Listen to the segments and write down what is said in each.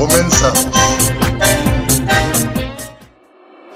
Comenzamos.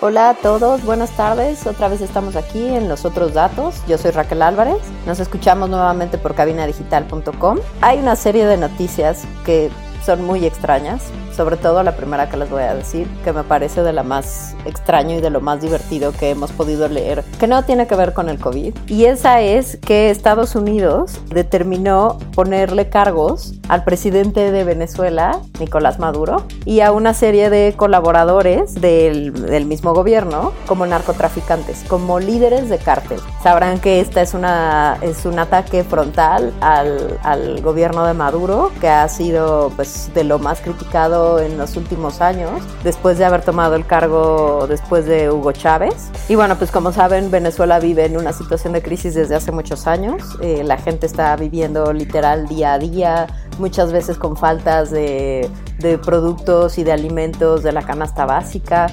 Hola a todos, buenas tardes. Otra vez estamos aquí en Los Otros Datos. Yo soy Raquel Álvarez. Nos escuchamos nuevamente por cabinadigital.com. Hay una serie de noticias que son muy extrañas, sobre todo la primera que les voy a decir, que me parece de la más extraño y de lo más divertido que hemos podido leer, que no tiene que ver con el COVID. Y esa es que Estados Unidos determinó ponerle cargos al presidente de Venezuela, Nicolás Maduro, y a una serie de colaboradores del, del mismo gobierno como narcotraficantes, como líderes de cártel. Sabrán que esta es, una, es un ataque frontal al, al gobierno de Maduro, que ha sido pues de lo más criticado en los últimos años, después de haber tomado el cargo después de Hugo Chávez. Y bueno, pues como saben, Venezuela vive en una situación de crisis desde hace muchos años. Eh, la gente está viviendo literal día a día, muchas veces con faltas de, de productos y de alimentos de la canasta básica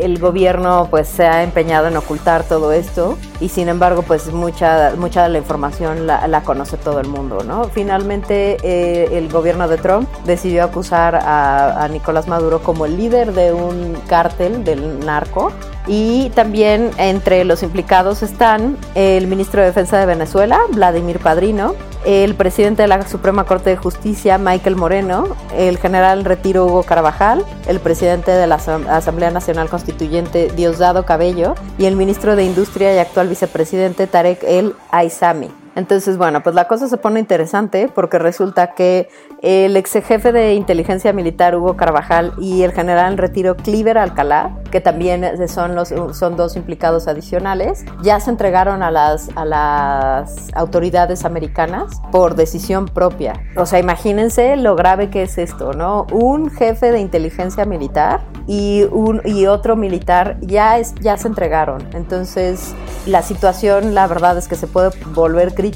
el gobierno pues se ha empeñado en ocultar todo esto y sin embargo pues mucha, mucha de la información la, conoce todo el mundo, ¿no? Finalmente eh, el gobierno de Trump decidió acusar a, a Nicolás Maduro como el líder de un cártel del narco y también entre los implicados están el ministro de Defensa de Venezuela, Vladimir Padrino, el presidente de la Suprema Corte de Justicia, Michael Moreno, el general en retiro Hugo Carvajal, el presidente de la Asamblea Nacional Constituyente, Diosdado Cabello, y el ministro de Industria y actual vicepresidente, Tarek El Aizami. Entonces, bueno, pues la cosa se pone interesante porque resulta que el ex jefe de inteligencia militar Hugo Carvajal y el general en retiro Cliver Alcalá, que también son, los, son dos implicados adicionales, ya se entregaron a las, a las autoridades americanas por decisión propia. O sea, imagínense lo grave que es esto, ¿no? Un jefe de inteligencia militar y, un, y otro militar ya, es, ya se entregaron. Entonces, la situación, la verdad es que se puede volver crítica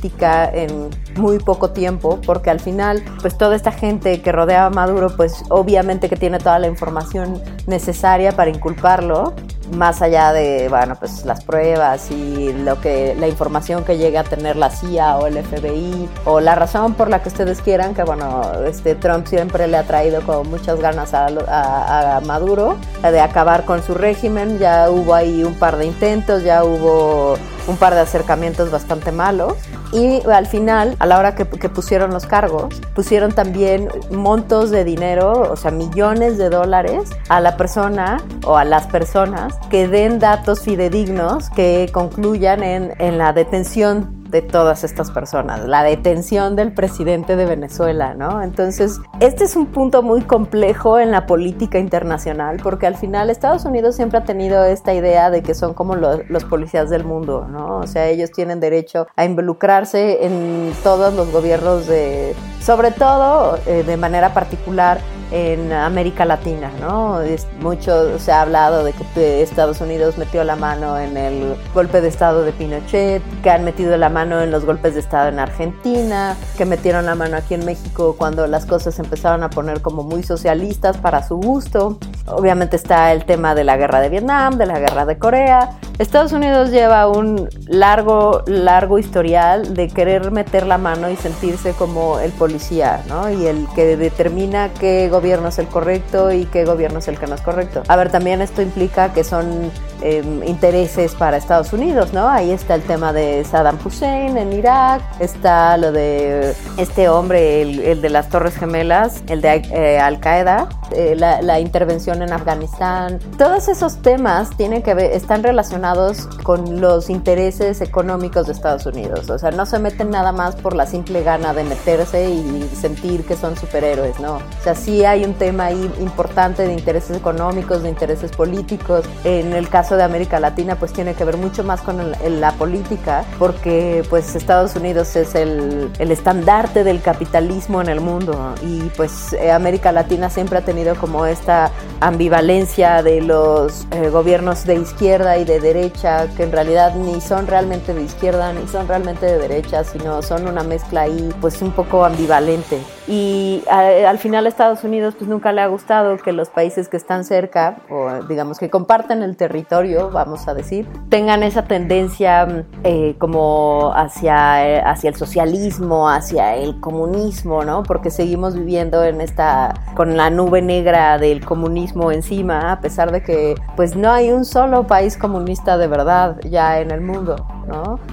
en muy poco tiempo, porque al final, pues toda esta gente que rodea a Maduro, pues obviamente que tiene toda la información necesaria para inculparlo, más allá de, bueno, pues las pruebas y lo que, la información que llegue a tener la CIA o el FBI, o la razón por la que ustedes quieran, que bueno, este Trump siempre le ha traído con muchas ganas a, a, a Maduro de acabar con su régimen, ya hubo ahí un par de intentos, ya hubo un par de acercamientos bastante malos. Y al final, a la hora que, pusieron los cargos, pusieron también montos de dinero, o sea, millones de dólares a la persona o a las personas que den datos fidedignos que concluyan en, en la detención de todas estas personas, la detención del presidente de Venezuela, ¿no? Entonces, este es un punto muy complejo en la política internacional, porque al final Estados Unidos siempre ha tenido esta idea de que son como los, los policías del mundo, ¿no? O sea, ellos tienen derecho a involucrarse en todos los gobiernos de, sobre todo eh, de manera particular en América Latina, ¿no? Es mucho se ha hablado de que Estados Unidos metió la mano en el golpe de Estado de Pinochet, que han metido la mano en los golpes de Estado en Argentina, que metieron la mano aquí en México cuando las cosas empezaron a poner como muy socialistas para su gusto. Obviamente está el tema de la guerra de Vietnam, de la guerra de Corea. Estados Unidos lleva un largo, largo historial de querer meter la mano y sentirse como el policía, ¿no? Y el que determina qué gobierno es el correcto y qué gobierno es el que no es correcto. A ver, también esto implica que son eh, intereses para Estados Unidos, ¿no? Ahí está el tema de Saddam Hussein en Irak, está lo de este hombre, el, el de las Torres Gemelas, el de eh, Al Qaeda, eh, la, la, intervención en Afganistán. Todos esos temas tienen que ver, están relacionados con los intereses económicos de Estados Unidos. O sea, no se meten nada más por la simple gana de meterse y sentir que son superhéroes, ¿no? O sea, sí hay un tema ahí importante de intereses económicos, de intereses políticos. En el caso de América Latina, pues tiene que ver mucho más con la política, porque pues Estados Unidos es el, el estandarte del capitalismo en el mundo y pues eh, América Latina siempre ha tenido como esta ambivalencia de los eh, gobiernos de izquierda y de derecha, que en realidad ni son realmente de izquierda ni son realmente de derecha, sino son una mezcla ahí pues un poco ambivalente. Y al final a Estados Unidos pues nunca le ha gustado que los países que están cerca, o digamos que comparten el territorio, vamos a decir, tengan esa tendencia eh, como hacia, hacia el socialismo, hacia el comunismo, ¿no? Porque seguimos viviendo en esta, con la nube negra del comunismo encima, a pesar de que pues no hay un solo país comunista de verdad ya en el mundo.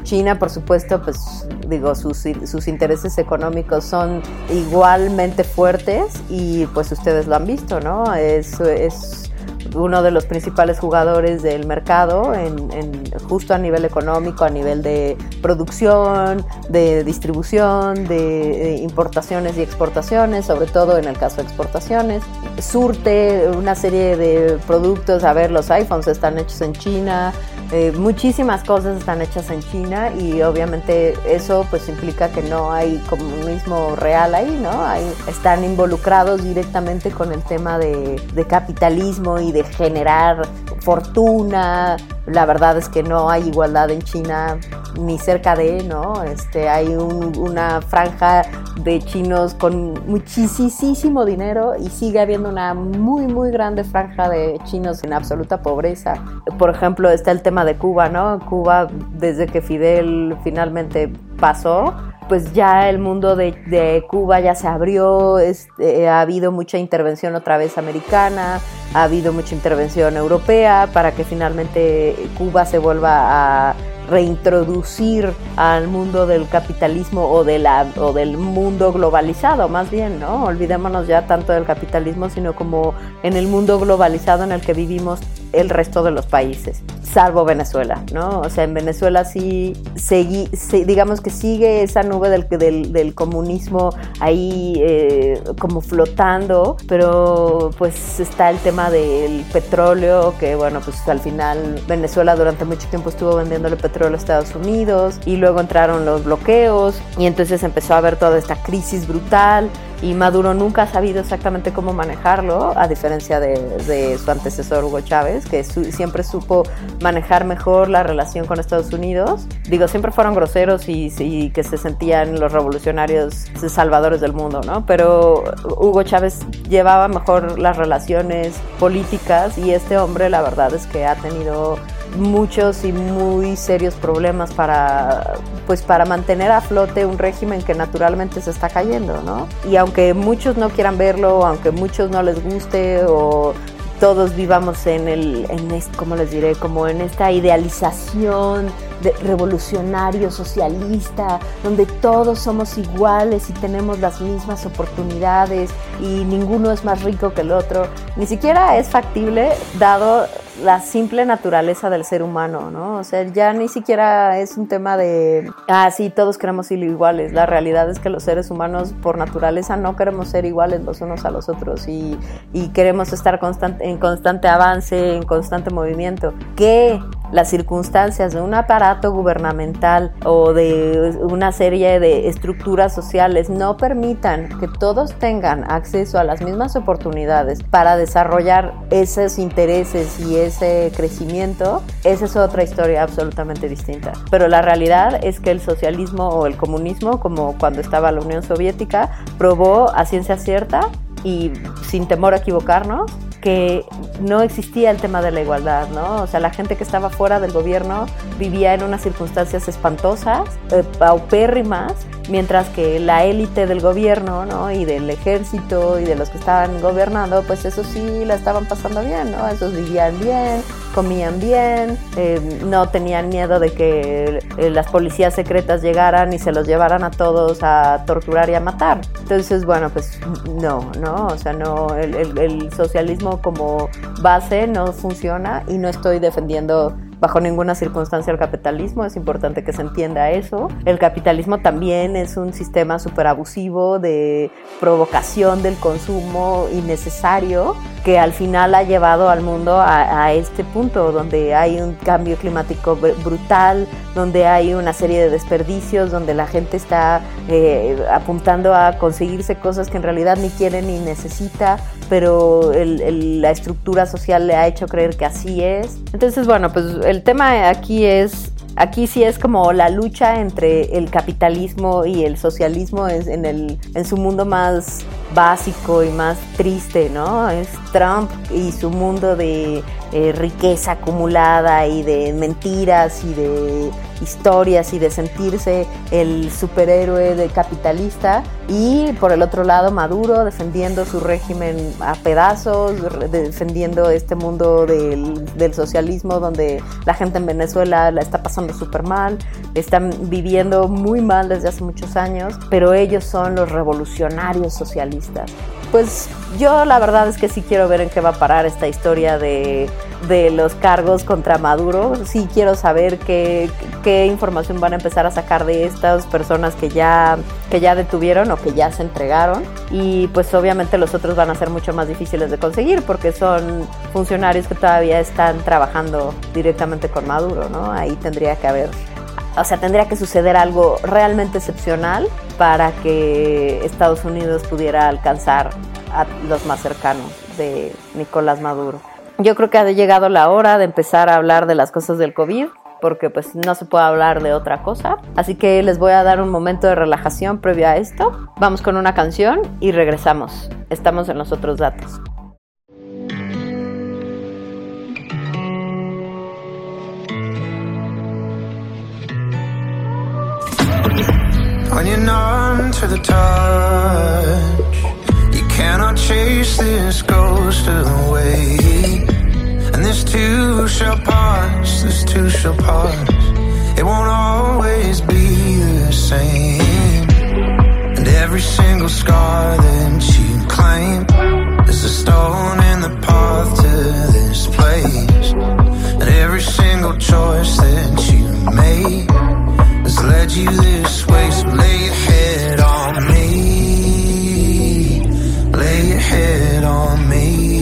China, por supuesto, pues digo, sus, intereses económicos son igualmente fuertes y pues ustedes lo han visto, ¿no? Es, es uno de los principales jugadores del mercado, en, justo a nivel económico, a nivel de producción, de distribución, de importaciones y exportaciones, sobre todo en el caso de exportaciones. Surte una serie de productos, a ver, los iPhones están hechos en China, eh, muchísimas cosas están hechas en China y obviamente eso pues implica que no hay comunismo real ahí, ¿no? Hay, están involucrados directamente con el tema de, de capitalismo y de generar fortuna. La verdad es que no hay igualdad en China ni cerca de, ¿no? Este, hay una franja de chinos con muchísimo dinero y sigue habiendo una muy, muy grande franja de chinos en absoluta pobreza. Por ejemplo, está el tema de Cuba, ¿no? Cuba, desde que Fidel finalmente pasó, pues ya el mundo de, Cuba ya se abrió, este, ha habido mucha intervención otra vez americana, ha habido mucha intervención europea para que finalmente Cuba se vuelva a reintroducir al mundo del capitalismo o, de la, o del mundo globalizado, más bien, ¿no? Olvidémonos ya tanto del capitalismo, sino como en el mundo globalizado en el que vivimos el resto de los países, salvo Venezuela, ¿no? O sea, en Venezuela sí, seguí, digamos que sigue esa nube del, del, del comunismo ahí eh, como flotando, pero pues está el tema del petróleo, que bueno, pues al final Venezuela durante mucho tiempo estuvo vendiéndole petróleo a Estados Unidos y luego entraron los bloqueos y entonces empezó a haber toda esta crisis brutal y Maduro nunca ha sabido exactamente cómo manejarlo, a diferencia de, su antecesor Hugo Chávez, que siempre supo manejar mejor la relación con Estados Unidos. Digo, siempre fueron groseros y, y, que se sentían los revolucionarios salvadores del mundo, ¿no? Pero Hugo Chávez llevaba mejor las relaciones políticas y este hombre la verdad es que ha tenido muchos y muy serios problemas para, pues para mantener a flote un régimen que naturalmente se está cayendo, ¿no? Y aunque muchos no quieran verlo, aunque muchos no les guste o todos vivamos en el, en ¿cómo les diré? Como en esta idealización de revolucionario, socialista, donde todos somos iguales y tenemos las mismas oportunidades y ninguno es más rico que el otro. Ni siquiera es factible dado la simple naturaleza del ser humano, ¿no? O sea, ya ni siquiera es un tema de, ah, sí, todos queremos ser iguales. La realidad es que los seres humanos por naturaleza no queremos ser iguales los unos a los otros y, y queremos estar en constante avance, en constante movimiento. Que las circunstancias de un aparato gubernamental o de una serie de estructuras sociales no permitan que todos tengan acceso a las mismas oportunidades para desarrollar esos intereses y ese crecimiento, esa es otra historia absolutamente distinta. Pero la realidad es que el socialismo o el comunismo, como cuando estaba la Unión Soviética, probó a ciencia cierta y sin temor a equivocarnos que no existía el tema de la igualdad, ¿no? O sea, la gente que estaba fuera del gobierno vivía en unas circunstancias espantosas, eh, paupérrimas, mientras que la élite del gobierno, ¿no? Y del ejército y de los que estaban gobernando, pues eso sí la estaban pasando bien, ¿no? Esos vivían bien, comían bien, eh, no tenían miedo de que eh, las policías secretas llegaran y se los llevaran a todos a torturar y a matar. Entonces, bueno, pues no, ¿no? O sea, no, el, el socialismo como base no funciona y no estoy defendiendo bajo ninguna circunstancia el capitalismo, es importante que se entienda eso. El capitalismo también es un sistema súper abusivo de provocación del consumo innecesario que al final ha llevado al mundo a, este punto donde hay un cambio climático brutal, donde hay una serie de desperdicios, donde la gente está eh, apuntando a conseguirse cosas que en realidad ni quiere ni necesita, pero la estructura social le ha hecho creer que así es. Entonces, bueno, pues el tema aquí es Aquí sí es como la lucha entre el capitalismo y el socialismo en, el, en su mundo más básico y más triste, ¿no? Es Trump y su mundo de eh, riqueza acumulada y de mentiras y de historias y de sentirse el superhéroe de capitalista y por el otro lado Maduro defendiendo su régimen a pedazos, defendiendo este mundo del, del socialismo donde la gente en Venezuela la está pasando súper mal, están viviendo muy mal desde hace muchos años, pero ellos son los revolucionarios socialistas pues yo la verdad es que sí quiero ver en qué va a parar esta historia de, los cargos contra Maduro. Sí quiero saber qué, qué, información van a empezar a sacar de estas personas que ya, que ya detuvieron o que ya se entregaron. Y pues obviamente los otros van a ser mucho más difíciles de conseguir porque son funcionarios que todavía están trabajando directamente con Maduro, ¿no? Ahí tendría que haber o sea, tendría que suceder algo realmente excepcional para que Estados Unidos pudiera alcanzar a los más cercanos de Nicolás Maduro. Yo creo que ha llegado la hora de empezar a hablar de las cosas del COVID porque pues no se puede hablar de otra cosa. Así que les voy a dar un momento de relajación previo a esto. Vamos con una canción y regresamos. Estamos en los otros datos. When you're numb to the touch, you cannot chase this ghost away. And this too shall pass, this too shall pass. It won't always be the same. And every single scar that you claim is a stone in the path to this place. And every single choice that you made led you this way. So lay your head on me. Lay your head on me.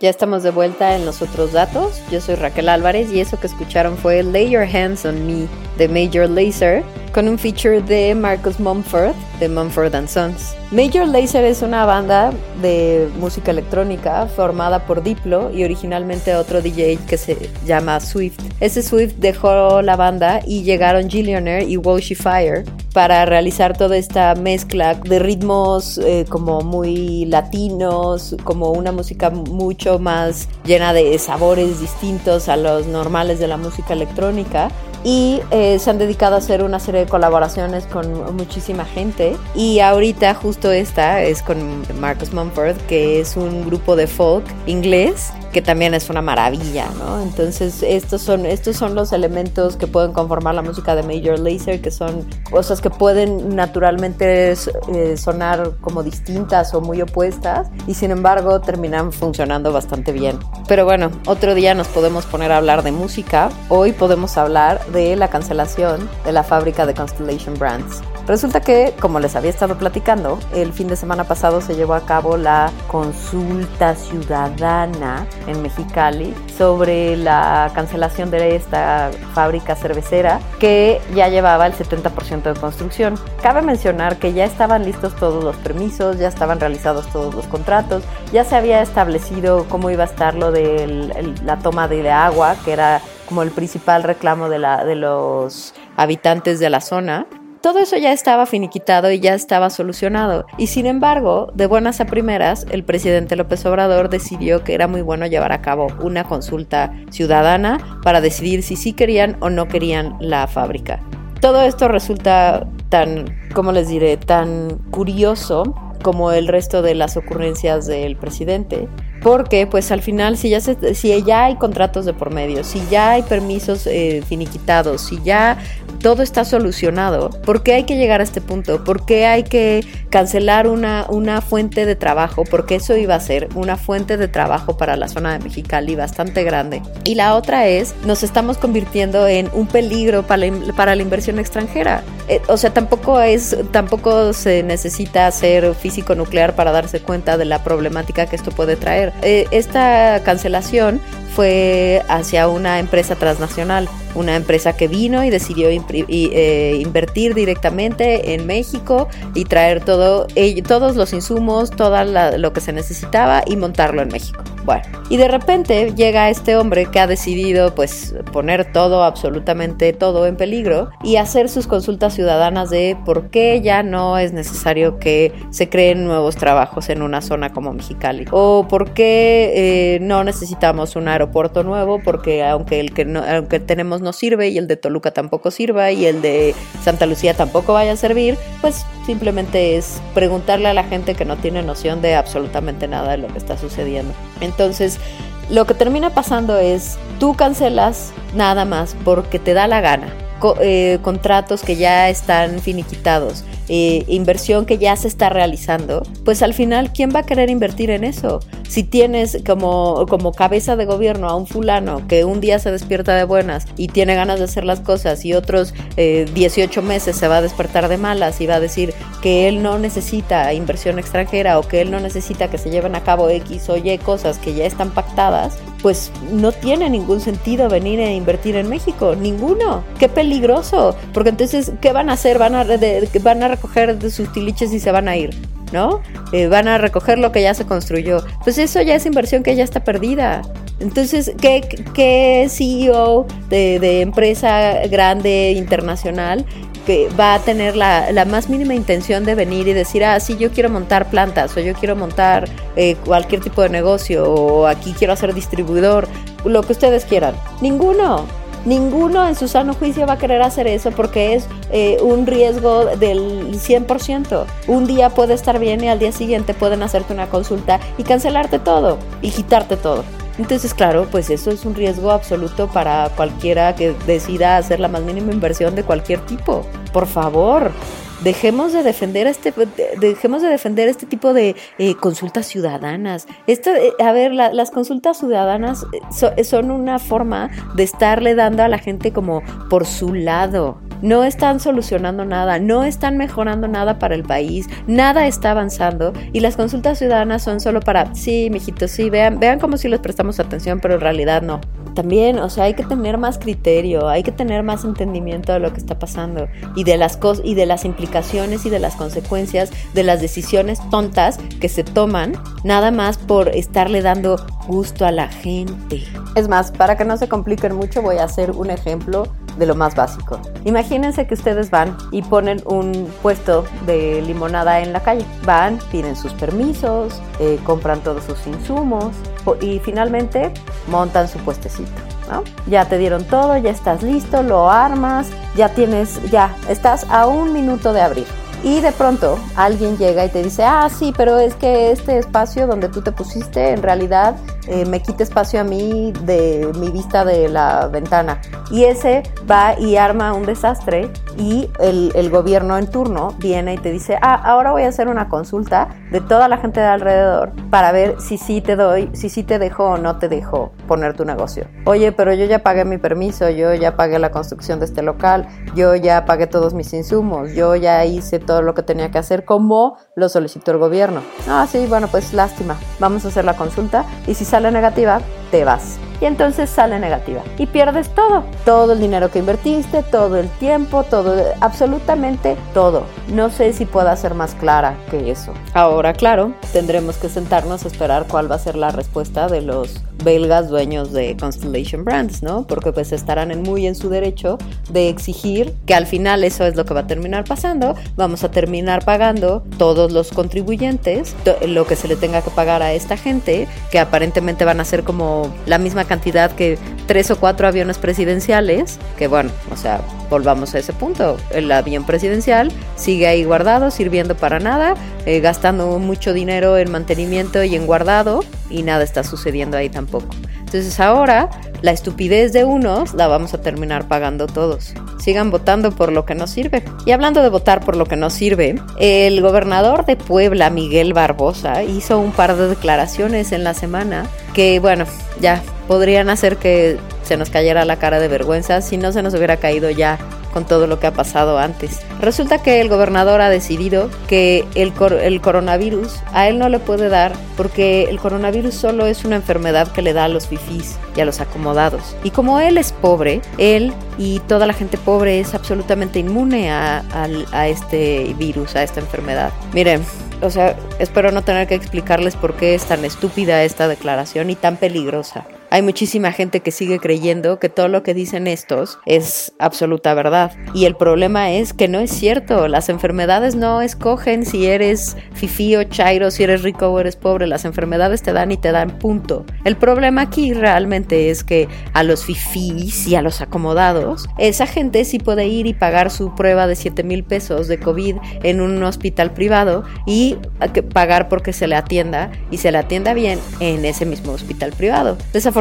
Ya estamos de vuelta en los otros datos. Yo soy Raquel Álvarez y eso que escucharon fue Lay Your Hands on Me de Major Lazer con un feature de Marcus Mumford de Mumford and Sons. Major Lazer es una banda de música electrónica formada por Diplo y originalmente otro DJ que se llama Swift. Ese Swift dejó la banda y llegaron Gillionaire y Woshi Fire para realizar toda esta mezcla de ritmos eh, como muy latinos, como una música mucho más llena de sabores distintos a los normales de la música electrónica y eh, se han dedicado a hacer una serie de colaboraciones con muchísima gente. Y ahorita justo esta es con Marcus Mumford que es un grupo de folk inglés que también es una maravilla, ¿no? Entonces estos son, estos son los elementos que pueden conformar la música de Major Lazer, que son cosas que pueden naturalmente eh, sonar como distintas o muy opuestas y sin embargo terminan funcionando bastante bien. Pero bueno, otro día nos podemos poner a hablar de música, hoy podemos hablar de la cancelación de la fábrica de Constellation Brands. Resulta que, como les había estado platicando, el fin de semana pasado se llevó a cabo la consulta ciudadana en Mexicali sobre la cancelación de esta fábrica cervecera que ya llevaba el 70% de construcción. Cabe mencionar que ya estaban listos todos los permisos, ya estaban realizados todos los contratos, ya se había establecido cómo iba a estar lo de la toma de agua, que era como el principal reclamo de, la, de los habitantes de la zona. Todo eso ya estaba finiquitado y ya estaba solucionado. Y sin embargo, de buenas a primeras, el presidente López Obrador decidió que era muy bueno llevar a cabo una consulta ciudadana para decidir si sí querían o no querían la fábrica. Todo esto resulta tan, ¿cómo les diré?, tan curioso como el resto de las ocurrencias del presidente, porque pues al final si ya, se, si ya hay contratos de por medio, si ya hay permisos eh, finiquitados, si ya todo está solucionado, ¿por qué hay que llegar a este punto? ¿Por qué hay que cancelar una, una fuente de trabajo? Porque eso iba a ser una fuente de trabajo para la zona de Mexicali bastante grande. Y la otra es, nos estamos convirtiendo en un peligro para la, inversión extranjera. Eh, o sea, tampoco es, tampoco se necesita ser físico nuclear para darse cuenta de la problemática que esto puede traer. Eh, esta cancelación fue hacia una empresa transnacional, una empresa que vino y decidió eh, invertir directamente en México y traer todo, todos los insumos, todo lo que se necesitaba y montarlo en México. Bueno, y de repente llega este hombre que ha decidido pues poner todo, absolutamente todo en peligro y hacer sus consultas ciudadanas de por qué ya no es necesario que se creen nuevos trabajos en una zona como Mexicali o por qué eh, no necesitamos un aeropuerto nuevo porque aunque el que, no, aunque tenemos no sirve y el de Toluca tampoco sirva y el de Santa Lucía tampoco vaya a servir, pues simplemente es preguntarle a la gente que no tiene noción de absolutamente nada de lo que está sucediendo. Entonces, lo que termina pasando es, tú cancelas nada más porque te da la gana. Eh, contratos que ya están finiquitados, eh, inversión que ya se está realizando, pues al final, ¿quién va a querer invertir en eso? Si tienes como, como cabeza de gobierno a un fulano que un día se despierta de buenas y tiene ganas de hacer las cosas y otros 18 eh, meses se va a despertar de malas y va a decir que él no necesita inversión extranjera o que él no necesita que se lleven a cabo X o Y cosas que ya están pactadas, pues no tiene ningún sentido venir a invertir en México, ninguno. Qué peligroso, porque entonces, ¿qué van a hacer? Van a, van a recoger de sus tiliches y se van a ir. ¿No? Eh, van a recoger lo que ya se construyó. Pues eso ya es inversión que ya está perdida. Entonces, ¿qué, qué CEO de, empresa grande internacional que va a tener la, la, más mínima intención de venir y decir, ah, sí, yo quiero montar plantas o yo quiero montar eh, cualquier tipo de negocio o aquí quiero hacer distribuidor, lo que ustedes quieran. Ninguno. Ninguno en su sano juicio va a querer hacer eso porque es eh, un riesgo del 100%. Un día puede estar bien y al día siguiente pueden hacerte una consulta y cancelarte todo y quitarte todo. Entonces, claro, pues eso es un riesgo absoluto para cualquiera que decida hacer la más mínima inversión de cualquier tipo. Por favor, dejemos de defender este dejemos de defender este tipo de eh, consultas ciudadanas. Eh, a ver las consultas ciudadanas eh, son una forma de estarle dando a la gente como por su lado no están solucionando nada, no están mejorando nada para el país, nada está avanzando y las consultas ciudadanas son solo para, sí, mijitos, sí, vean, vean como si les prestamos atención, pero en realidad no. También, o sea, hay que tener más criterio, hay que tener más entendimiento de lo que está pasando y de las cosas y de las implicaciones y de las consecuencias de las decisiones tontas que se toman nada más por estarle dando gusto a la gente. Es más, para que no se compliquen mucho, voy a hacer un ejemplo de lo más básico. Imagínense que ustedes van y ponen un puesto de limonada en la calle. Van, piden sus permisos, eh, compran todos sus insumos y finalmente montan su puestecito. ¿no? Ya te dieron todo, ya estás listo, lo armas, ya tienes, ya estás a un minuto de abrir. Y de pronto alguien llega y te dice, ah, sí, pero es que este espacio donde tú te pusiste en realidad eh, me quita espacio a mí de mi vista de la ventana. Y ese va y arma un desastre y el, el, gobierno en turno viene y te dice, ah, ahora voy a hacer una consulta de toda la gente de alrededor para ver si sí te doy, si sí te dejo o no te dejo poner tu negocio. Oye, pero yo ya pagué mi permiso, yo ya pagué la construcción de este local, yo ya pagué todos mis insumos, yo ya hice todo lo que tenía que hacer como lo solicitó el gobierno. Ah, sí, bueno, pues lástima, vamos a hacer la consulta y si sale negativa, te vas. Y entonces sale negativa. Y pierdes todo. Todo el dinero que invertiste, todo el tiempo, todo, absolutamente todo. No sé si pueda ser más clara que eso. Ahora, claro, tendremos que sentarnos a esperar cuál va a ser la respuesta de los belgas dueños de Constellation Brands, ¿no? Porque pues estarán en muy en su derecho de exigir que al final eso es lo que va a terminar pasando. Vamos a terminar pagando todos los contribuyentes lo que se le tenga que pagar a esta gente, que aparentemente van a ser como la misma cantidad que tres o cuatro aviones presidenciales, que bueno, o sea, volvamos a ese punto. El avión presidencial sigue ahí guardado, sirviendo para nada, eh, gastando mucho dinero en mantenimiento y en guardado, y nada está sucediendo ahí tampoco. Entonces ahora la estupidez de unos la vamos a terminar pagando todos. Sigan votando por lo que no sirve. Y hablando de votar por lo que no sirve, el gobernador de Puebla, Miguel Barbosa, hizo un par de declaraciones en la semana que, bueno, ya podrían hacer que se nos cayera la cara de vergüenza si no se nos hubiera caído ya con todo lo que ha pasado antes. Resulta que el gobernador ha decidido que el, el, coronavirus a él no le puede dar porque el coronavirus solo es una enfermedad que le da a los fifís y a los acomodados. Y como él es pobre, él y toda la gente pobre es absolutamente inmune a, a este virus, a esta enfermedad. Miren, o sea, espero no tener que explicarles por qué es tan estúpida esta declaración y tan peligrosa. Hay muchísima gente que sigue creyendo que todo lo que dicen estos es absoluta verdad. Y el problema es que no es cierto. Las enfermedades no escogen si eres fifí o chairo, si eres rico o eres pobre. Las enfermedades te dan y te dan punto. El problema aquí realmente es que a los fifís y a los acomodados, esa gente sí puede ir y pagar su prueba de 7 mil pesos de COVID en un hospital privado y pagar porque se le atienda y se le atienda bien en ese mismo hospital privado. Desafortunadamente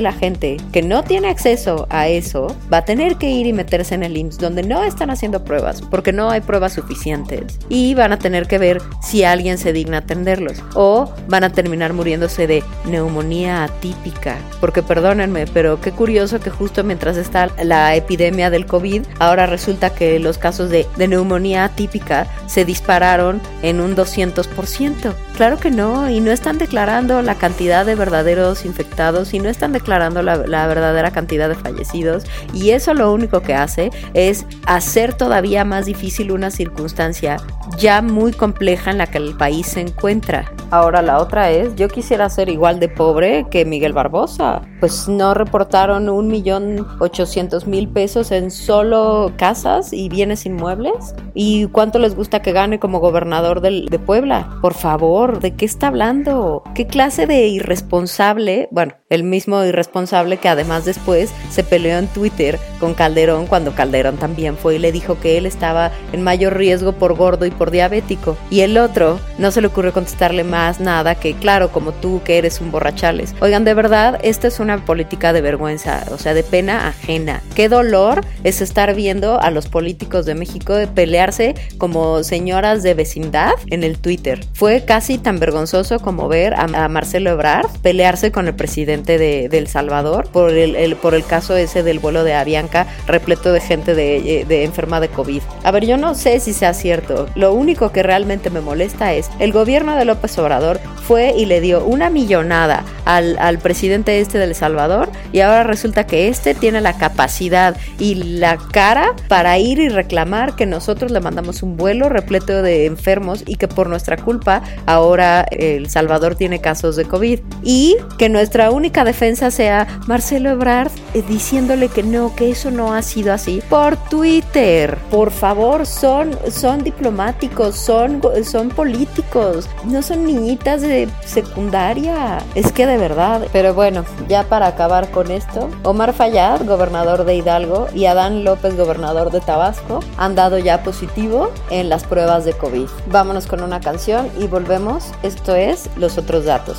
la gente que no tiene acceso a eso va a tener que ir y meterse en el IMSS donde no están haciendo pruebas porque no hay pruebas suficientes. Y van a tener que ver si alguien se digna atenderlos o van a terminar muriéndose de neumonía atípica. Porque perdónenme pero qué curioso que justo mientras está la epidemia del COVID ahora resulta que los casos de, de neumonía atípica se dispararon en un 200% claro que no y no están declarando la cantidad de verdaderos infectados y no están declarando la, verdadera cantidad de fallecidos y eso lo único que hace es hacer todavía más difícil una circunstancia ya muy compleja en la que el país se encuentra. Ahora la otra es, yo quisiera ser igual de pobre que Miguel Barbosa. Pues no reportaron un millón ochocientos mil pesos en solo casas y bienes inmuebles. ¿Y cuánto les gusta que gane como gobernador de Puebla? Por favor, ¿de qué está hablando? ¿Qué clase de irresponsable? Bueno, el mismo irresponsable que además después se peleó en Twitter con Calderón cuando Calderón también fue y le dijo que él estaba en mayor riesgo por gordo y por diabético. Y el otro no se le ocurrió contestarle más nada que, claro, como tú que eres un borrachales. Oigan, de verdad, esta es una política de vergüenza, o sea, de pena ajena. Qué dolor es estar viendo a los políticos de México pelearse como señoras de vecindad en el Twitter. Fue casi tan vergonzoso como ver a, Marcelo Ebrard pelearse con el presidente de, El Salvador por el, por el caso ese del vuelo de Avianca repleto de gente de, de enferma de COVID. A ver, yo no sé si sea cierto. Lo único que realmente me molesta es el gobierno de López Obrador fue y le dio una millonada al, al presidente este de El Salvador y ahora resulta que este tiene la capacidad y la cara para ir y reclamar que nosotros le mandamos un vuelo repleto de enfermos y que por nuestra culpa ahora El Salvador tiene casos de COVID y que nuestra única defensa sea Marcelo Ebrard eh, diciéndole que no, que eso no ha sido así por Twitter. Por favor, son, son diplomáticos, son, son políticos, no son niñitas de secundaria. Es que de verdad. Pero bueno, ya para acabar con esto, Omar Fayad, gobernador de Hidalgo, y Adán López, gobernador de Tabasco, han dado ya positivo en las pruebas de COVID. Vámonos con una canción y volvemos. Esto es Los otros datos.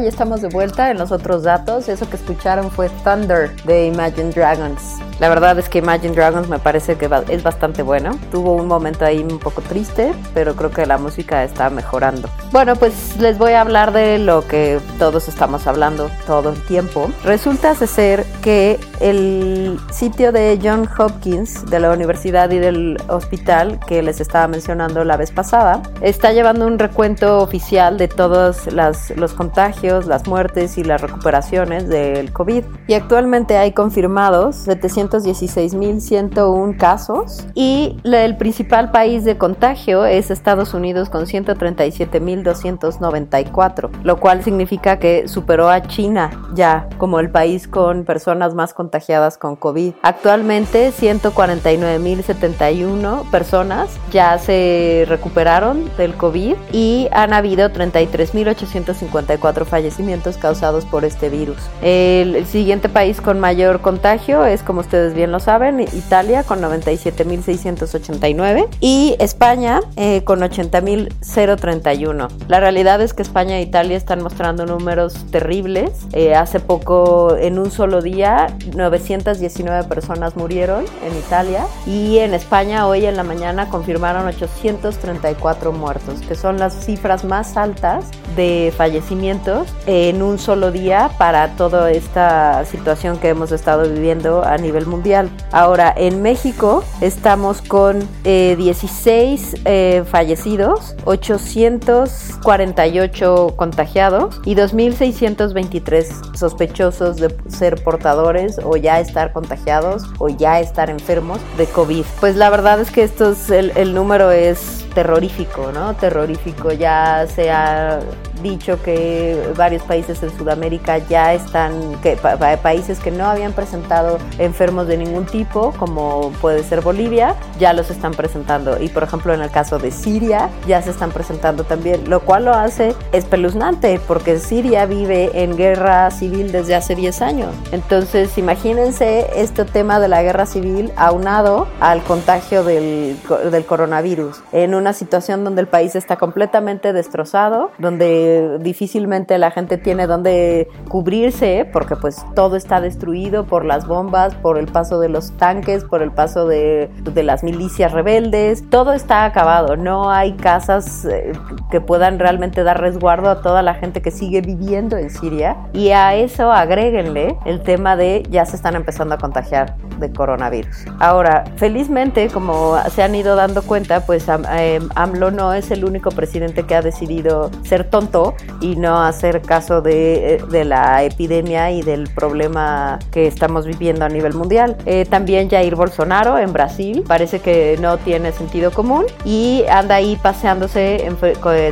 Ya estamos de vuelta en los otros datos. Eso que escucharon fue Thunder de Imagine Dragons. La verdad es que Imagine Dragons me parece que es bastante bueno. Tuvo un momento ahí un poco triste, pero creo que la música está mejorando. Bueno, pues les voy a hablar de lo que todos estamos hablando todo el tiempo. Resulta ser que el sitio de John Hopkins, de la universidad y del hospital que les estaba mencionando la vez pasada, está llevando un recuento oficial de todos los contagios, las muertes y las recuperaciones del COVID. Y actualmente hay confirmados 700 216.101 casos y el principal país de contagio es Estados Unidos con 137.294, lo cual significa que superó a China ya como el país con personas más contagiadas con COVID. Actualmente 149.071 personas ya se recuperaron del COVID y han habido 33.854 fallecimientos causados por este virus. El, el siguiente país con mayor contagio es como ustedes bien lo saben, Italia con 97.689 y España eh, con 80.031. La realidad es que España e Italia están mostrando números terribles. Eh, hace poco, en un solo día, 919 personas murieron en Italia y en España hoy en la mañana confirmaron 834 muertos, que son las cifras más altas de fallecimientos en un solo día para toda esta situación que hemos estado viviendo a nivel mundial. Ahora, en México estamos con 16 eh, eh, fallecidos, 848 contagiados y 2.623 sospechosos de ser portadores o ya estar contagiados o ya estar enfermos de COVID. Pues la verdad es que esto es el, número es terrorífico, ¿no? Terrorífico. Ya se ha dicho que varios países en Sudamérica ya están, que países que no habían presentado enfermos de ningún tipo, como puede ser Bolivia, ya los están presentando. Y por ejemplo, en el caso de Siria, ya se están presentando también, lo cual lo hace espeluznante, porque Siria vive en guerra civil desde hace 10 años. Entonces, imagínense este tema de la guerra civil aunado al contagio del, del coronavirus, en una situación donde el país está completamente destrozado, donde difícilmente la gente tiene donde cubrirse porque pues todo está destruido por las bombas, por el paso de los tanques, por el paso de, de las milicias rebeldes, todo está acabado, no hay casas eh, que puedan realmente dar resguardo a toda la gente que sigue viviendo en Siria. Y a eso agréguenle el tema de ya se están empezando a contagiar de coronavirus. Ahora, felizmente, como se han ido dando cuenta, pues eh, AMLO no es el único presidente que ha decidido ser tonto y no hacer caso de, de la epidemia y del problema que estamos viviendo a nivel mundial. Eh, también Jair Bolsonaro en Brasil parece que no tiene sentido común y anda ahí paseándose,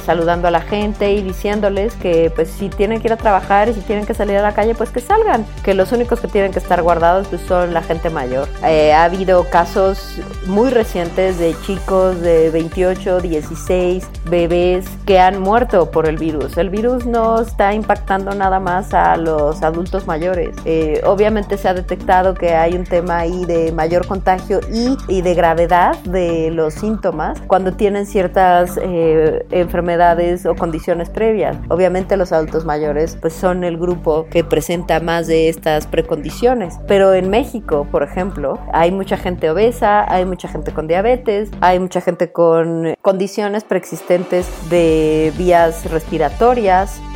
saludando a la gente y diciéndoles que pues si tienen que ir a trabajar y si tienen que salir a la calle pues que salgan, que los únicos que tienen que estar guardados pues son la gente mayor. Eh, ha habido casos muy recientes de chicos de 28, 16, bebés que han muerto por el virus el virus no está impactando nada más a los adultos mayores. Eh, obviamente se ha detectado que hay un tema ahí de mayor contagio y, y de gravedad de los síntomas cuando tienen ciertas eh, enfermedades o condiciones previas. Obviamente los adultos mayores pues son el grupo que presenta más de estas precondiciones. Pero en México, por ejemplo, hay mucha gente obesa, hay mucha gente con diabetes, hay mucha gente con condiciones preexistentes de vías respiratorias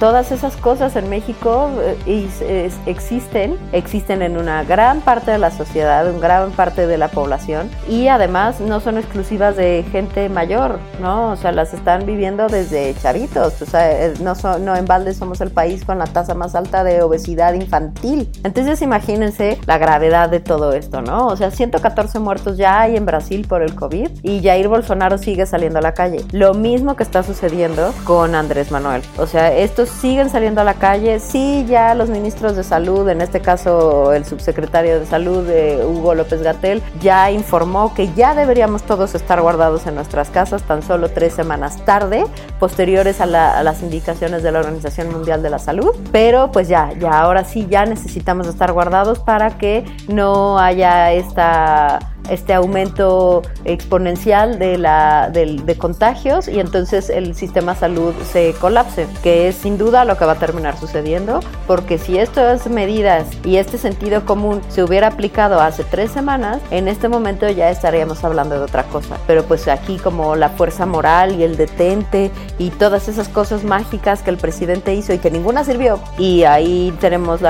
todas esas cosas en México eh, existen, existen en una gran parte de la sociedad, en gran parte de la población y además no son exclusivas de gente mayor, ¿no? O sea, las están viviendo desde chavitos, o sea, eh, no, no en balde somos el país con la tasa más alta de obesidad infantil. Entonces imagínense la gravedad de todo esto, ¿no? O sea, 114 muertos ya hay en Brasil por el COVID y Jair Bolsonaro sigue saliendo a la calle. Lo mismo que está sucediendo con Andrés Manuel. O sea, estos siguen saliendo a la calle. Sí, ya los ministros de salud, en este caso el subsecretario de salud, Hugo López Gatel, ya informó que ya deberíamos todos estar guardados en nuestras casas tan solo tres semanas tarde, posteriores a, las indicaciones de la Organización Mundial de la Salud. Pero pues ya, ya ahora sí, ya necesitamos estar guardados para que no haya esta este aumento exponencial de, la, de, de contagios y entonces el sistema salud se colapse, que es sin duda lo que va a terminar sucediendo, porque si estas medidas y este sentido común se hubiera aplicado hace tres semanas, en este momento ya estaríamos hablando de otra cosa. Pero pues aquí como la fuerza moral y el detente y todas esas cosas mágicas que el presidente hizo y que ninguna sirvió, y ahí tenemos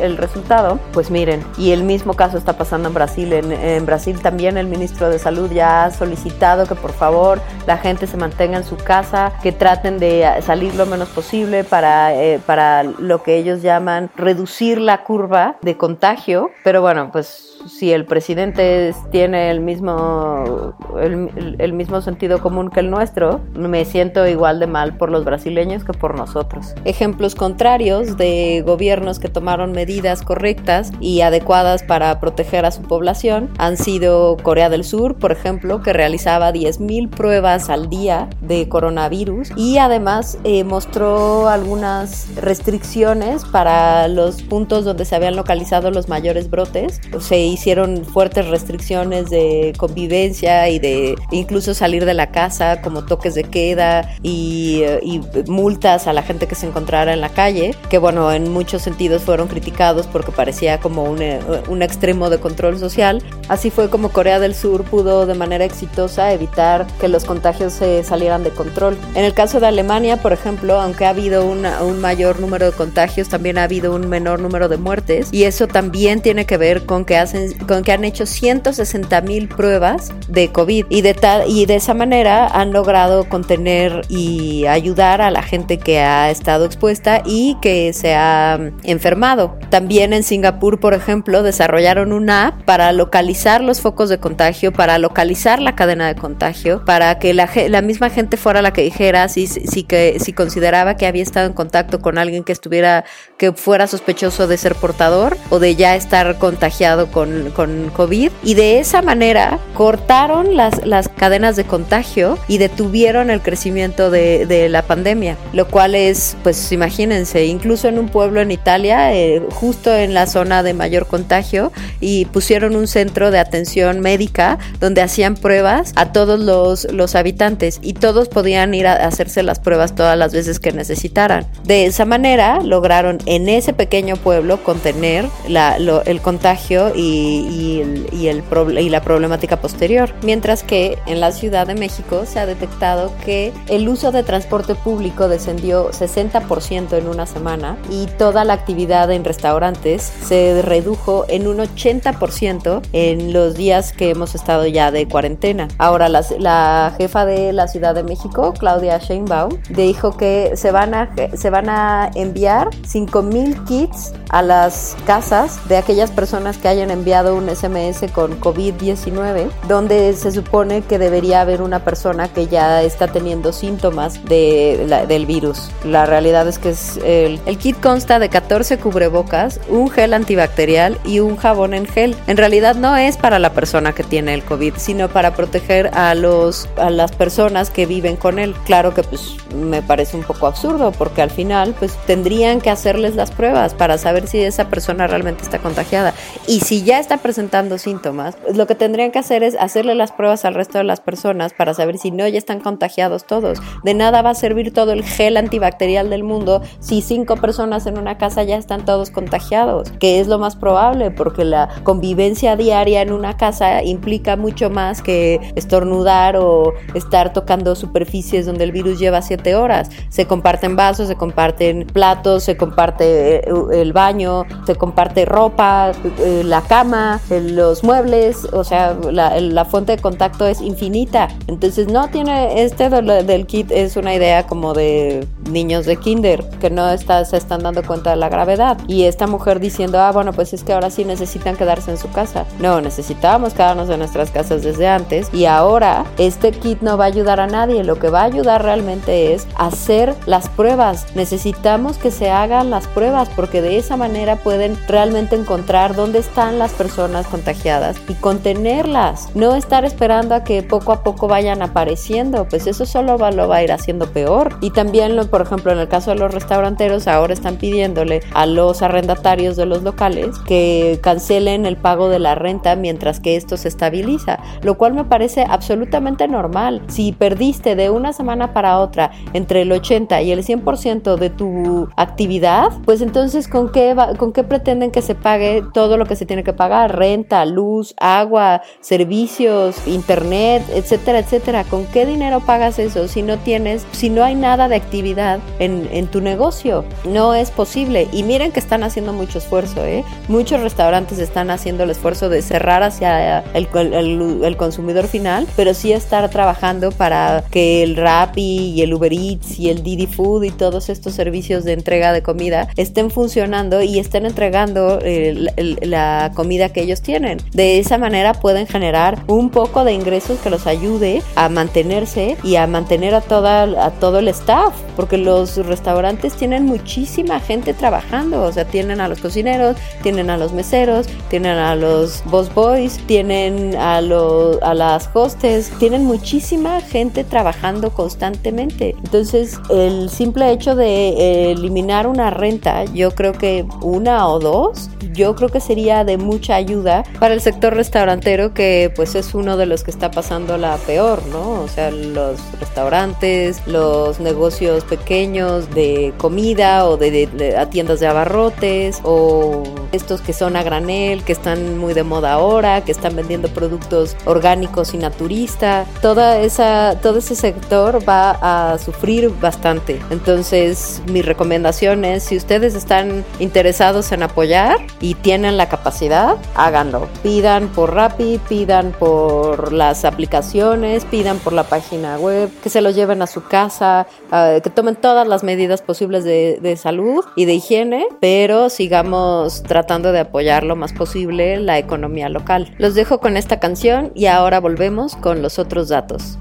el resultado, pues miren, y el mismo caso está pasando en Brasil. En, en Brasil también el ministro de Salud ya ha solicitado que por favor la gente se mantenga en su casa, que traten de salir lo menos posible para, eh, para lo que ellos llaman reducir la curva de contagio. Pero bueno, pues si el presidente tiene el mismo, el, el, mismo sentido común que el nuestro, me siento igual de mal por los brasileños que por nosotros. Ejemplos contrarios de gobiernos que tomaron medidas correctas y adecuadas para proteger a su población han sido Corea del Sur, por ejemplo, que realizaba 10.000 pruebas al día de coronavirus y además eh, mostró algunas restricciones para los puntos donde se habían localizado los mayores brotes. Se hicieron fuertes restricciones de convivencia y de incluso salir de la casa como toques de queda y, y multas a la gente que se encontrara en la calle, que bueno, en muchos sentidos fueron criticados porque parecía como un, un extremo de control social. Así fue como Corea del Sur pudo de manera exitosa evitar que los contagios se salieran de control. En el caso de Alemania, por ejemplo, aunque ha habido una, un mayor número de contagios, también ha habido un menor número de muertes y eso también tiene que ver con que hacen con que han hecho 160 mil pruebas de COVID y de, y de esa manera han logrado contener y ayudar a la gente que ha estado expuesta y que se ha enfermado. También en Singapur, por ejemplo, desarrollaron una app para localizar los focos de contagio, para localizar la cadena de contagio, para que la, la misma gente fuera la que dijera si, si, que, si consideraba que había estado en contacto con alguien que estuviera, que fuera sospechoso de ser portador o de ya estar contagiado con con, COVID y de esa manera cortaron las, las cadenas de contagio y detuvieron el crecimiento de, de la pandemia, lo cual es, pues imagínense, incluso en un pueblo en Italia, eh, justo en la zona de mayor contagio, y pusieron un centro de atención médica donde hacían pruebas a todos los, los habitantes y todos podían ir a hacerse las pruebas todas las veces que necesitaran. De esa manera lograron en ese pequeño pueblo contener la, lo, el contagio y y, y, el y la problemática posterior. Mientras que en la Ciudad de México se ha detectado que el uso de transporte público descendió 60% en una semana y toda la actividad en restaurantes se redujo en un 80% en los días que hemos estado ya de cuarentena. Ahora, la, la jefa de la Ciudad de México, Claudia Sheinbaum, dijo que se van a, se van a enviar 5.000 kits a las casas de aquellas personas que hayan enviado un SMS con COVID-19 donde se supone que debería haber una persona que ya está teniendo síntomas de del virus. La realidad es que es el, el kit consta de 14 cubrebocas, un gel antibacterial y un jabón en gel. En realidad no es para la persona que tiene el COVID, sino para proteger a los a las personas que viven con él. Claro que pues me parece un poco absurdo porque al final pues tendrían que hacerles las pruebas para saber si esa persona realmente está contagiada. Y si ya está presentando síntomas, pues lo que tendrían que hacer es hacerle las pruebas al resto de las personas para saber si no ya están contagiados todos. De nada va a servir todo el gel antibacterial del mundo si cinco personas en una casa ya están todos contagiados, que es lo más probable porque la convivencia diaria en una casa implica mucho más que estornudar o estar tocando superficies donde el virus lleva siete horas. Se comparten vasos, se comparten platos, se comparte eh, el baño, se comparte ropa, eh, la cama los muebles, o sea, la, fuente de contacto es infinita. Entonces no tiene, este del, kit es una idea como de niños de kinder que no está, se están dando cuenta de la gravedad. Y esta mujer diciendo, ah, bueno, pues es que ahora sí necesitan quedarse en su casa. No, necesitábamos quedarnos en nuestras casas desde antes y ahora este kit no va a ayudar a nadie. Lo que va a ayudar realmente es hacer las pruebas. Necesitamos que se hagan las pruebas porque de esa manera pueden realmente encontrar dónde están las personas contagiadas y contenerlas, no estar esperando a que poco a poco vayan apareciendo, pues eso solo va, lo va a ir haciendo peor. Y también, lo, por ejemplo, en el caso de los restauranteros, ahora están pidiéndole a los arrendatarios de los locales que cancelen el pago de la renta mientras que esto se estabiliza, lo cual me parece absolutamente normal. Si perdiste de una semana para otra entre el 80 y el 100% de tu actividad, pues entonces ¿con qué, ¿con qué pretenden que se pague todo lo que se tiene que pagar? Renta, luz, agua, servicios, internet, etcétera, etcétera. ¿Con qué dinero pagas eso si no tienes, si no hay nada de actividad en, tu negocio? No es posible. Y miren que están haciendo mucho esfuerzo, ¿eh? Muchos restaurantes están haciendo el esfuerzo de cerrar hacia el, consumidor final, pero sí estar trabajando para que el Rappi y el Uber Eats y el Didi Food y todos estos servicios de entrega de comida estén funcionando y estén entregando el, la comida que ellos tienen. De esa manera pueden generar un poco de ingresos que los ayude a mantenerse y a mantener a, toda, a todo el staff, porque los restaurantes tienen muchísima gente trabajando, o sea, tienen a los cocineros, tienen a los meseros, tienen a los boss boys, tienen a, los, a las hostes, tienen muchísima gente trabajando constantemente. Entonces, el simple hecho de eliminar una renta, yo creo que una o dos, yo creo que sería de mucha ayuda para el sector restaurantero que pues es uno de los que está pasando la peor, ¿no? O sea, los restaurantes, los negocios pequeños de comida o de, de, tiendas de abarrotes o estos que son a granel, que están muy de moda ahora, que están vendiendo productos orgánicos y naturistas, toda esa, todo ese sector va a sufrir bastante. Entonces, mi recomendación es si ustedes están interesados en apoyar y tienen la capacidad, háganlo. Pidan por Rappi, pidan por las aplicaciones, pidan por la página web, que se lo lleven a su casa, uh, que tomen todas las medidas posibles de, de salud y de higiene, pero sigamos tratando de apoyar lo más posible la economía local. Los dejo con esta canción y ahora volvemos con los otros datos.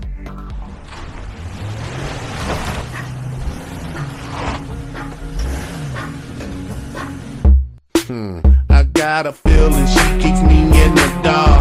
Got a feeling she keeps me in the dark.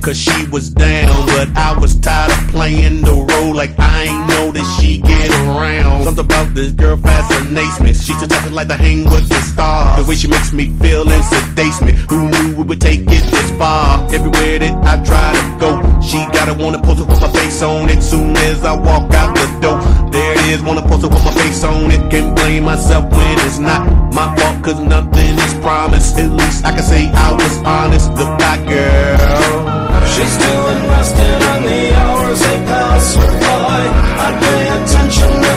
Cause she was down. But I was tired of playing the role like I ain't know that she get around. Something about this girl fascinates me. She's the type like to hang with the stars. The way she makes me feel and sedates me. Who knew we would take it this far? Everywhere that I try to go, she gotta wanna post it with my face on it. Soon as I walk out the door, there it is, wanna post it with my face on it. Can't blame myself when it's not my fault, cause nothing is promised. At least I can say I was honest. Goodbye, girl. She's still invested and the hours they pass by. I'd pay attention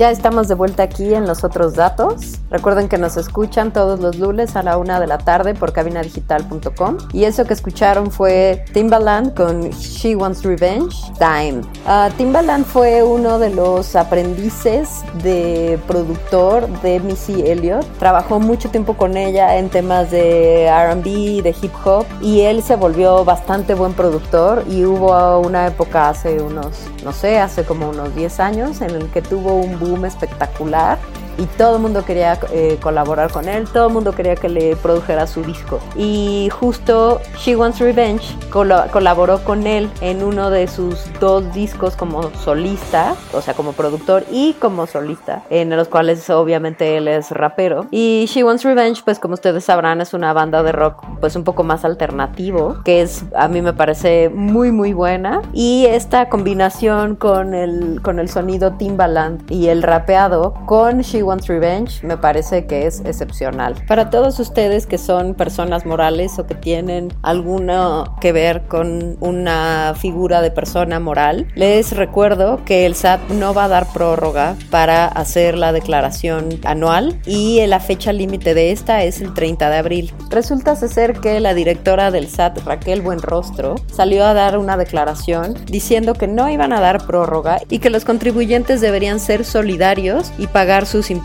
Ya estamos de vuelta aquí en los otros datos. Recuerden que nos escuchan todos los lunes a la una de la tarde por cabinadigital.com. Y eso que escucharon fue Timbaland con She Wants Revenge Time. Ah, Timbaland fue uno de los aprendices de productor de Missy Elliott. Trabajó mucho tiempo con ella en temas de RB, de hip hop. Y él se volvió bastante buen productor. Y hubo una época hace unos, no sé, hace como unos 10 años en el que tuvo un boom espectacular y todo el mundo quería eh, colaborar con él, todo el mundo quería que le produjera su disco. Y justo She Wants Revenge col colaboró con él en uno de sus dos discos como solista, o sea, como productor y como solista, en los cuales obviamente él es rapero. Y She Wants Revenge, pues como ustedes sabrán, es una banda de rock pues un poco más alternativo, que es a mí me parece muy muy buena. Y esta combinación con el, con el sonido Timbaland y el rapeado con She Revenge me parece que es excepcional. Para todos ustedes que son personas morales o que tienen alguno que ver con una figura de persona moral, les recuerdo que el SAT no va a dar prórroga para hacer la declaración anual y la fecha límite de esta es el 30 de abril. Resulta ser que la directora del SAT, Raquel Buenrostro, salió a dar una declaración diciendo que no iban a dar prórroga y que los contribuyentes deberían ser solidarios y pagar sus impuestos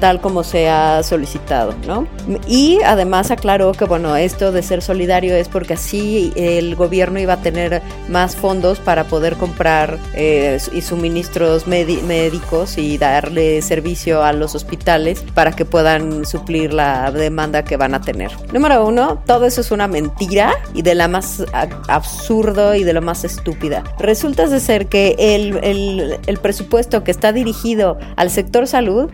tal como se ha solicitado, ¿no? Y además aclaró que, bueno, esto de ser solidario es porque así el gobierno iba a tener más fondos para poder comprar eh, y suministros médicos y darle servicio a los hospitales para que puedan suplir la demanda que van a tener. Número uno, todo eso es una mentira y de la más absurdo y de lo más estúpida. Resulta de ser que el, el, el presupuesto que está dirigido al sector salud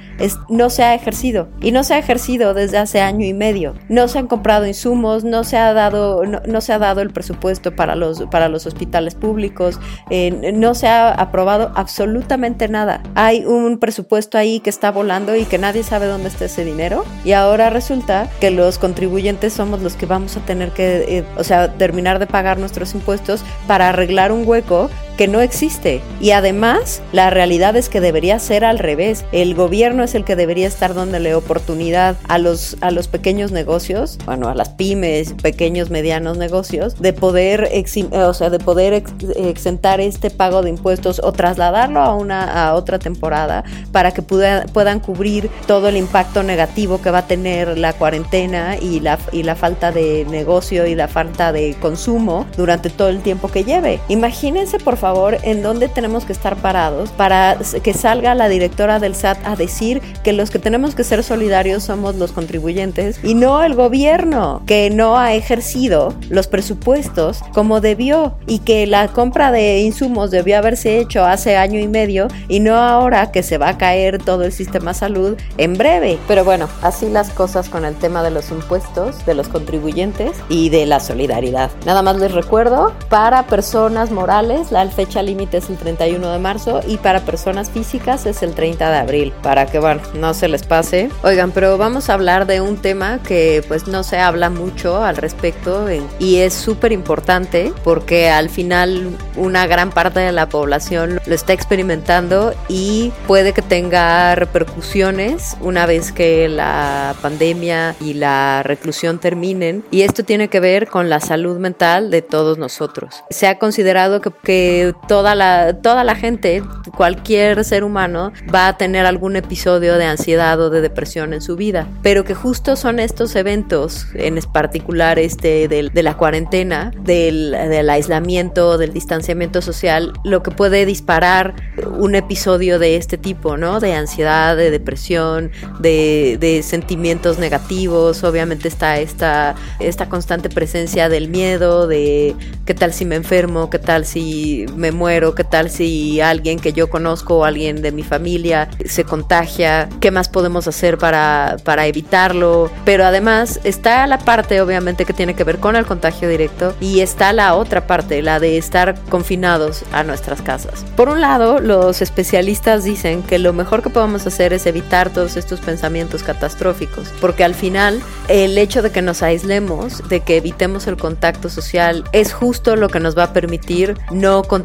no se ha ejercido y no se ha ejercido desde hace año y medio. No se han comprado insumos, no se ha dado, no se ha dado el presupuesto para los, para los hospitales públicos, eh, no se ha aprobado absolutamente nada. Hay un presupuesto ahí que está volando y que nadie sabe dónde está ese dinero y ahora resulta que los contribuyentes somos los que vamos a tener que, eh, o sea, terminar de pagar nuestros impuestos para arreglar un hueco que no existe. Y además, la realidad es que debería ser al revés. El gobierno es el que debería estar dándole oportunidad a los, a los pequeños negocios, bueno, a las pymes, pequeños, medianos negocios, de poder, o sea, de poder exentar este pago de impuestos o trasladarlo a, una, a otra temporada para que pueda, puedan cubrir todo el impacto negativo que va a tener la cuarentena y la, y la falta de negocio y la falta de consumo durante todo el tiempo que lleve. Imagínense, por favor, en dónde tenemos que estar parados para que salga la directora del SAT a decir que los que tenemos que ser solidarios somos los contribuyentes y no el gobierno, que no ha ejercido los presupuestos como debió y que la compra de insumos debió haberse hecho hace año y medio y no ahora que se va a caer todo el sistema salud en breve. Pero bueno, así las cosas con el tema de los impuestos, de los contribuyentes y de la solidaridad. Nada más les recuerdo, para personas morales la fecha límite es el 31 de marzo y para personas físicas es el 30 de abril, para que bueno, no se les pase. Oigan, pero vamos a hablar de un tema que pues no se habla mucho al respecto y es súper importante porque al final una gran parte de la población lo está experimentando y puede que tenga repercusiones una vez que la pandemia y la reclusión terminen y esto tiene que ver con la salud mental de todos nosotros. Se ha considerado que, que toda la, toda la gente, cualquier ser humano, va a tener algún episodio de ansiedad o de depresión en su vida, pero que justo son estos eventos, en particular este de, de la cuarentena, del, del aislamiento, del distanciamiento social, lo que puede disparar un episodio de este tipo, ¿no? De ansiedad, de depresión, de, de sentimientos negativos, obviamente está esta, esta constante presencia del miedo, de qué tal si me enfermo, qué tal si me muero, qué tal si alguien que yo conozco o alguien de mi familia se contagia, qué más podemos hacer para, para evitarlo. Pero además está la parte obviamente que tiene que ver con el contagio directo y está la otra parte, la de estar confinados a nuestras casas. Por un lado, los especialistas dicen que lo mejor que podemos hacer es evitar todos estos pensamientos catastróficos, porque al final el hecho de que nos aislemos, de que evitemos el contacto social, es justo lo que nos va a permitir no contagiarnos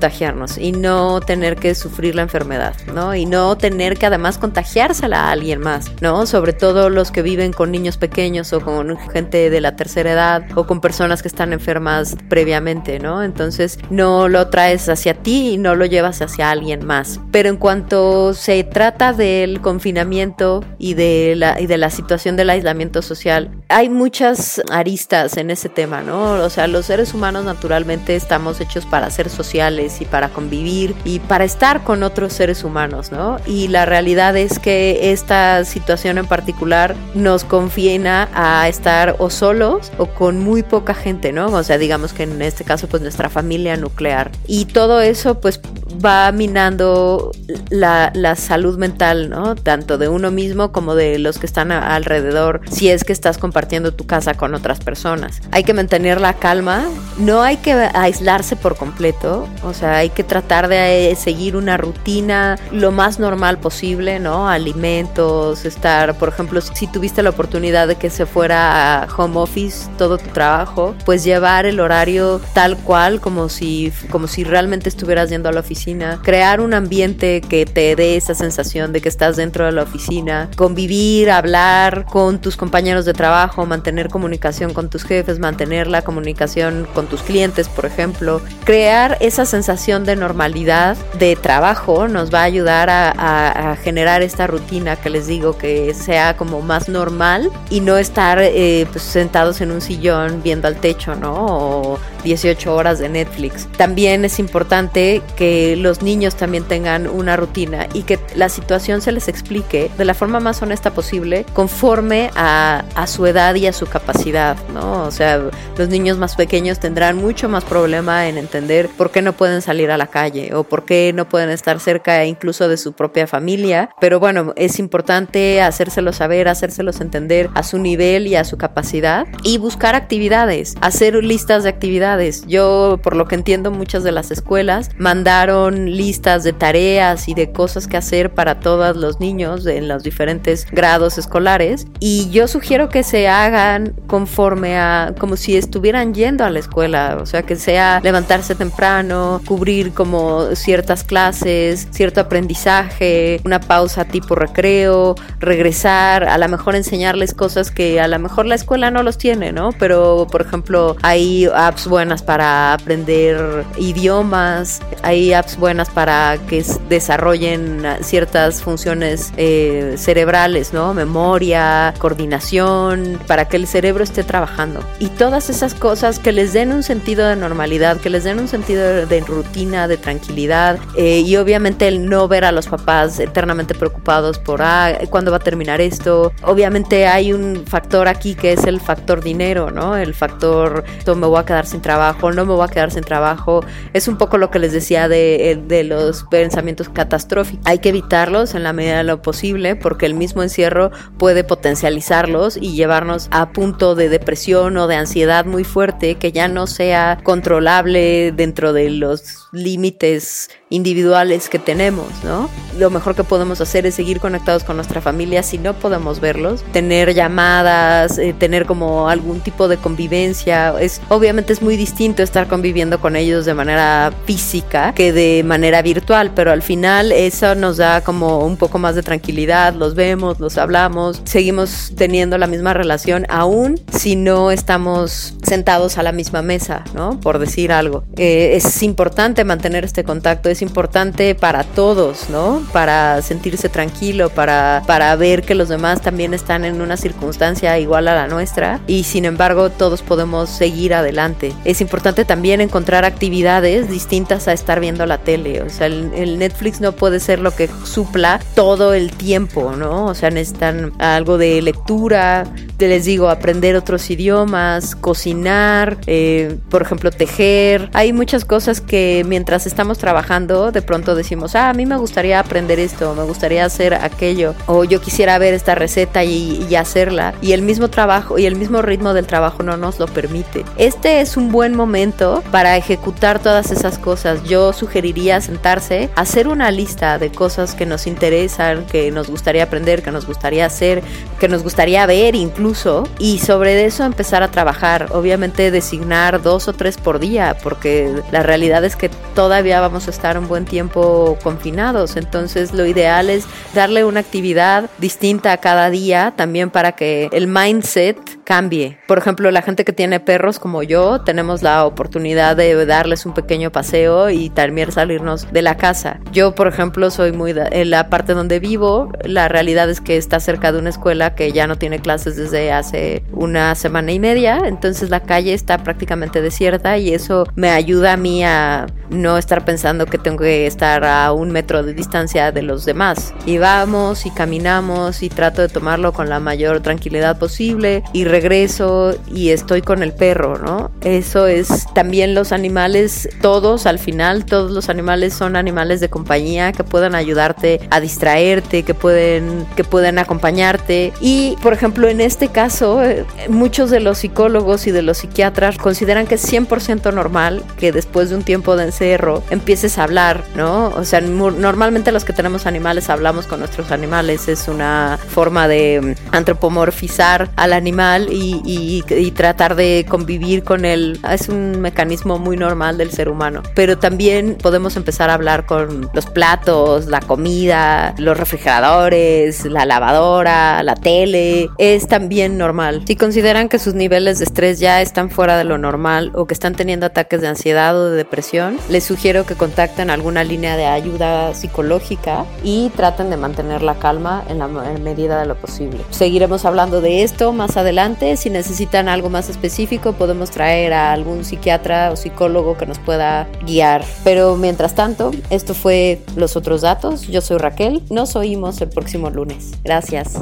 y no tener que sufrir la enfermedad, ¿no? Y no tener que además contagiársela a alguien más, ¿no? Sobre todo los que viven con niños pequeños o con gente de la tercera edad o con personas que están enfermas previamente, ¿no? Entonces no lo traes hacia ti y no lo llevas hacia alguien más. Pero en cuanto se trata del confinamiento y de la, y de la situación del aislamiento social, hay muchas aristas en ese tema, ¿no? O sea, los seres humanos naturalmente estamos hechos para ser sociales y para convivir y para estar con otros seres humanos, ¿no? Y la realidad es que esta situación en particular nos confina a estar o solos o con muy poca gente, ¿no? O sea, digamos que en este caso pues nuestra familia nuclear. Y todo eso pues va minando la, la, salud mental, ¿no? Tanto de uno mismo como de los que están a, alrededor, si es que estás compartiendo tu casa con otras personas. Hay que mantener la calma, no hay que aislarse por completo, o sea, hay que tratar de seguir una rutina lo más normal posible, ¿no? Alimentos, estar, por ejemplo, si tuviste la oportunidad de que se fuera a home office todo tu trabajo, pues llevar el horario tal cual como si, como si realmente estuvieras yendo a la oficina crear un ambiente que te dé esa sensación de que estás dentro de la oficina, convivir, hablar con tus compañeros de trabajo, mantener comunicación con tus jefes, mantener la comunicación con tus clientes, por ejemplo. Crear esa sensación de normalidad de trabajo nos va a ayudar a, a, generar esta rutina que les digo que sea como más normal y no estar eh, pues, sentados en un sillón viendo al techo, ¿no? O 18 horas de Netflix. También es importante que los niños también tengan una rutina y que la situación se les explique de la forma más honesta posible conforme a, a su edad y a su capacidad, ¿no? O sea, los niños más pequeños tendrán mucho más problema en entender por qué no pueden salir a la calle o por qué no pueden estar cerca incluso de su propia familia, pero bueno, es importante hacérselos saber, hacérselos entender a su nivel y a su capacidad y buscar actividades, hacer listas de actividades. Yo, por lo que entiendo, muchas de las escuelas mandaron listas de tareas y de cosas que hacer para todos los niños en los diferentes grados escolares y yo sugiero que se hagan conforme a como si estuvieran yendo a la escuela, o sea, que sea levantarse temprano, cubrir como ciertas clases, cierto aprendizaje, una pausa tipo recreo, regresar, a lo mejor enseñarles cosas que a lo mejor la escuela no los tiene, ¿no? Pero, por ejemplo, hay apps buenas para aprender idiomas, hay apps buenas para que desarrollen ciertas funciones eh, cerebrales, ¿no? Memoria, coordinación, para que el cerebro esté trabajando. Y todas esas cosas que les den un sentido de normalidad, que les den un sentido de, rutina, de tranquilidad eh, y obviamente el no ver a los papás eternamente preocupados por, ah, ¿cuándo va a terminar esto? Obviamente hay un factor aquí que es el factor dinero, ¿no? El factor, me voy a quedar sin trabajo, no me voy a quedar sin trabajo. Es un poco lo que les decía de, de los pensamientos catastróficos. Hay que evitarlos en la medida de lo posible porque el mismo encierro puede potencializarlos y llevarnos a punto de depresión o de ansiedad muy fuerte que ya no sea controlable dentro de los límites individuales que tenemos, ¿no? Lo mejor que podemos hacer es seguir conectados con nuestra familia si no podemos verlos, tener llamadas, eh, tener como algún tipo de convivencia. Es obviamente es muy distinto estar conviviendo con ellos de manera física que de manera virtual, pero al final eso nos da como un poco más de tranquilidad, los vemos, los hablamos, seguimos teniendo la misma relación aún si no estamos sentados a la misma mesa, ¿no? Por decir algo. Eh, es importante mantener este contacto, es importante para todos, ¿no? Para sentirse tranquilo, para, para ver que los demás también están en una circunstancia igual a la nuestra y sin embargo todos podemos seguir adelante. Es importante también encontrar actividades distintas a estar viendo la tele, o sea, el, el Netflix no puede ser lo que supla todo el tiempo, ¿no? O sea, necesitan algo de lectura, te les digo, aprender otros idiomas, cocinar, eh, por ejemplo, tejer. Hay muchas cosas que mientras estamos trabajando, de pronto decimos, ah, a mí me gustaría aprender esto, me gustaría hacer aquello, o yo quisiera ver esta receta y, y hacerla. Y el mismo trabajo y el mismo ritmo del trabajo no nos lo permite. Este es un buen momento para ejecutar todas esas cosas. Yo sugeriría sentarse, hacer una lista de cosas que nos interesan, que nos gustaría aprender, que nos gustaría hacer, que nos gustaría ver incluso, y sobre eso empezar a trabajar. Obviamente designar dos o tres por día, porque la realidad es que todavía vamos a estar un buen tiempo confinados. Entonces lo ideal es darle una actividad distinta a cada día, también para que el mindset cambie. Por ejemplo, la gente que tiene perros como yo, tenemos la oportunidad de darles un pequeño paseo y también salirnos de la casa. Yo, por ejemplo, soy muy en la parte donde vivo, la realidad es que está cerca de una escuela que ya no tiene clases desde hace una semana y media, entonces la calle está prácticamente desierta y eso me ayuda a mí a no estar pensando que tengo que estar a un metro de distancia de los demás. Y vamos y caminamos y trato de tomarlo con la mayor tranquilidad posible y regreso y estoy con el perro, ¿no? Eso es también los animales, todos al final, todos los animales son animales de compañía que pueden ayudarte a distraerte, que pueden, que pueden acompañarte. Y, por ejemplo, en este caso, eh, muchos de los psicólogos y de los psiquiatras consideran que es 100% normal que después de un tiempo de encerro empieces a hablar, ¿no? O sea, normalmente los que tenemos animales hablamos con nuestros animales, es una forma de antropomorfizar al animal y, y, y, tratar de convivir con él. Es un mecanismo muy normal del ser humano. Pero también podemos empezar a hablar con los platos, la comida, los refrigeradores, la lavadora, la tele. Es también normal. Si consideran que sus niveles de estrés ya están fuera de lo normal o que están teniendo ataques de ansiedad o de depresión, les sugiero que contacten alguna línea de ayuda psicológica y traten de mantener la calma en la medida de lo posible. Seguiremos hablando de esto más adelante. Si necesitan algo más específico, podemos traer a algún psiquiatra o psicólogo que nos pueda guiar. Pero mientras tanto, esto fue Los Otros Datos. Yo soy Raquel. Nos oímos el próximo lunes. Gracias.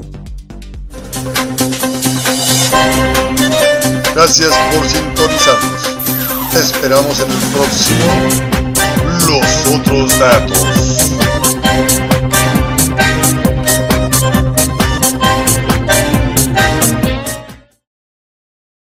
Gracias por sintonizarnos. Te esperamos en el próximo Los Otros Datos.